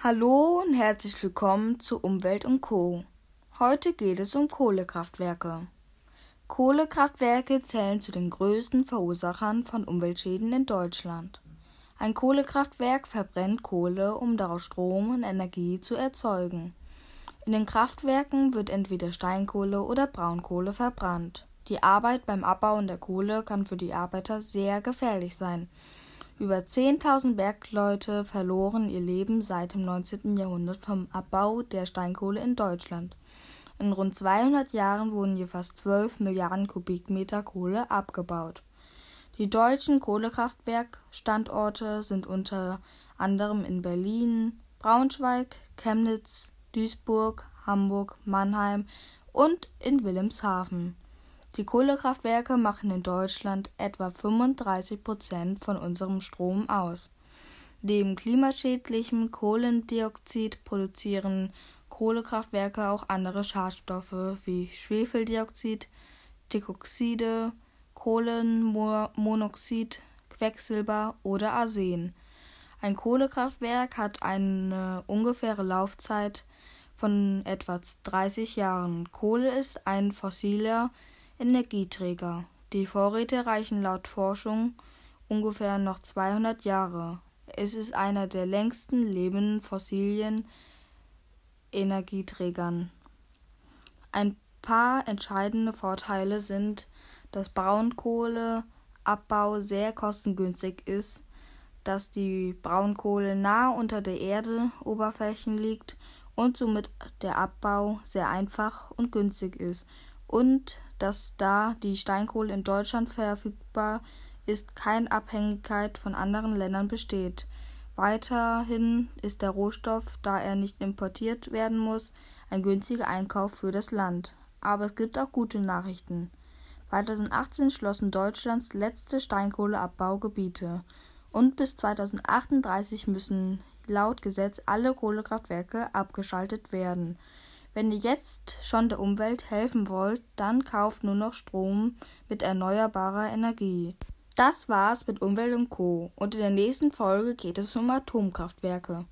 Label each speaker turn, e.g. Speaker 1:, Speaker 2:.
Speaker 1: Hallo und herzlich willkommen zu Umwelt und Co. Heute geht es um Kohlekraftwerke. Kohlekraftwerke zählen zu den größten Verursachern von Umweltschäden in Deutschland. Ein Kohlekraftwerk verbrennt Kohle, um daraus Strom und Energie zu erzeugen. In den Kraftwerken wird entweder Steinkohle oder Braunkohle verbrannt. Die Arbeit beim Abbauen der Kohle kann für die Arbeiter sehr gefährlich sein. Über 10.000 Bergleute verloren ihr Leben seit dem 19. Jahrhundert vom Abbau der Steinkohle in Deutschland. In rund 200 Jahren wurden hier fast 12 Milliarden Kubikmeter Kohle abgebaut. Die deutschen Kohlekraftwerkstandorte sind unter anderem in Berlin, Braunschweig, Chemnitz, Duisburg, Hamburg, Mannheim und in Wilhelmshaven. Die Kohlekraftwerke machen in Deutschland etwa 35 Prozent von unserem Strom aus. Neben klimaschädlichem Kohlendioxid produzieren Kohlekraftwerke auch andere Schadstoffe wie Schwefeldioxid, Stickoxide, Kohlenmonoxid, Quecksilber oder Arsen. Ein Kohlekraftwerk hat eine ungefähre Laufzeit von etwa 30 Jahren. Kohle ist ein fossiler Energieträger. Die Vorräte reichen laut Forschung ungefähr noch 200 Jahre. Es ist einer der längsten lebenden fossilen Energieträgern. Ein paar entscheidende Vorteile sind, dass Braunkohleabbau sehr kostengünstig ist, dass die Braunkohle nah unter der Erdeoberfläche liegt und somit der Abbau sehr einfach und günstig ist und dass da die Steinkohle in Deutschland verfügbar ist, keine Abhängigkeit von anderen Ländern besteht. Weiterhin ist der Rohstoff, da er nicht importiert werden muss, ein günstiger Einkauf für das Land. Aber es gibt auch gute Nachrichten. 2018 schlossen Deutschlands letzte Steinkohleabbaugebiete und bis 2038 müssen laut Gesetz alle Kohlekraftwerke abgeschaltet werden. Wenn ihr jetzt schon der Umwelt helfen wollt, dann kauft nur noch Strom mit erneuerbarer Energie. Das war's mit Umwelt und Co. Und in der nächsten Folge geht es um Atomkraftwerke.